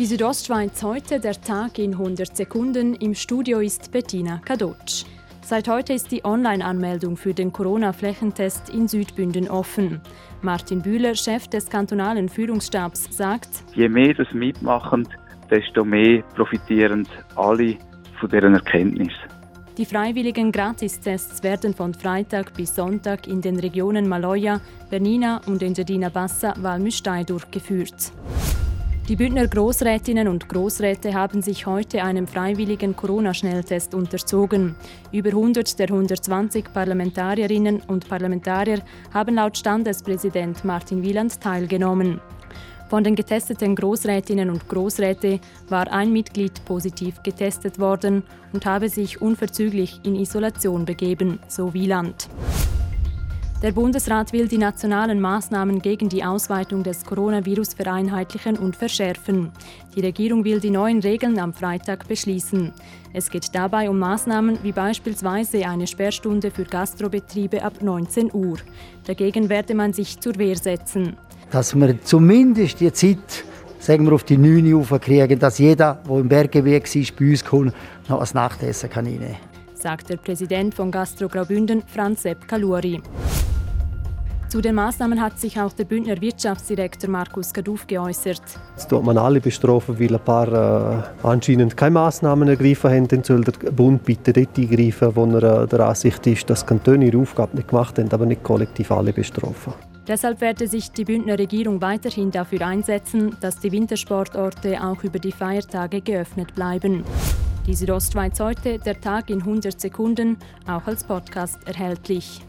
Die Südostschweiz heute, der Tag in 100 Sekunden. Im Studio ist Bettina Kadotsch. Seit heute ist die Online-Anmeldung für den Corona-Flächentest in Südbünden offen. Martin Bühler, Chef des kantonalen Führungsstabs, sagt: Je mehr das mitmachen, desto mehr profitieren alle von deren Erkenntnis. Die freiwilligen Gratistests werden von Freitag bis Sonntag in den Regionen Maloja, Bernina und Engadina Bassa Valmüstei durchgeführt. Die Bündner Großrätinnen und Großräte haben sich heute einem freiwilligen Corona-Schnelltest unterzogen. Über 100 der 120 Parlamentarierinnen und Parlamentarier haben laut Standespräsident Martin Wieland teilgenommen. Von den getesteten Großrätinnen und Großräte war ein Mitglied positiv getestet worden und habe sich unverzüglich in Isolation begeben, so Wieland. Der Bundesrat will die nationalen Maßnahmen gegen die Ausweitung des Coronavirus vereinheitlichen und verschärfen. Die Regierung will die neuen Regeln am Freitag beschließen. Es geht dabei um Maßnahmen wie beispielsweise eine Sperrstunde für Gastrobetriebe ab 19 Uhr. Dagegen werde man sich zur Wehr setzen. Dass wir zumindest die Zeit sagen wir, auf die 9 Uhr kriegen, dass jeder, der im Berggebiet war, bei uns kommt, noch ein Nachtessen kann reinnehmen kann. Sagt der Präsident von Gastro Graubünden, Franz Sepp Kaluri. Zu den Maßnahmen hat sich auch der Bündner Wirtschaftsdirektor Markus Gaduf geäußert. Jetzt tut man alle bestrafen, weil ein paar äh, anscheinend keine Maßnahmen ergriffen haben. Dann soll der Bund bitte dort eingreifen, wo er äh, der Ansicht ist, dass Kantone ihre Aufgabe nicht gemacht haben, aber nicht kollektiv alle bestrafen. Deshalb werde sich die Bündner Regierung weiterhin dafür einsetzen, dass die Wintersportorte auch über die Feiertage geöffnet bleiben. Die Südostschweiz heute, der Tag in 100 Sekunden, auch als Podcast erhältlich.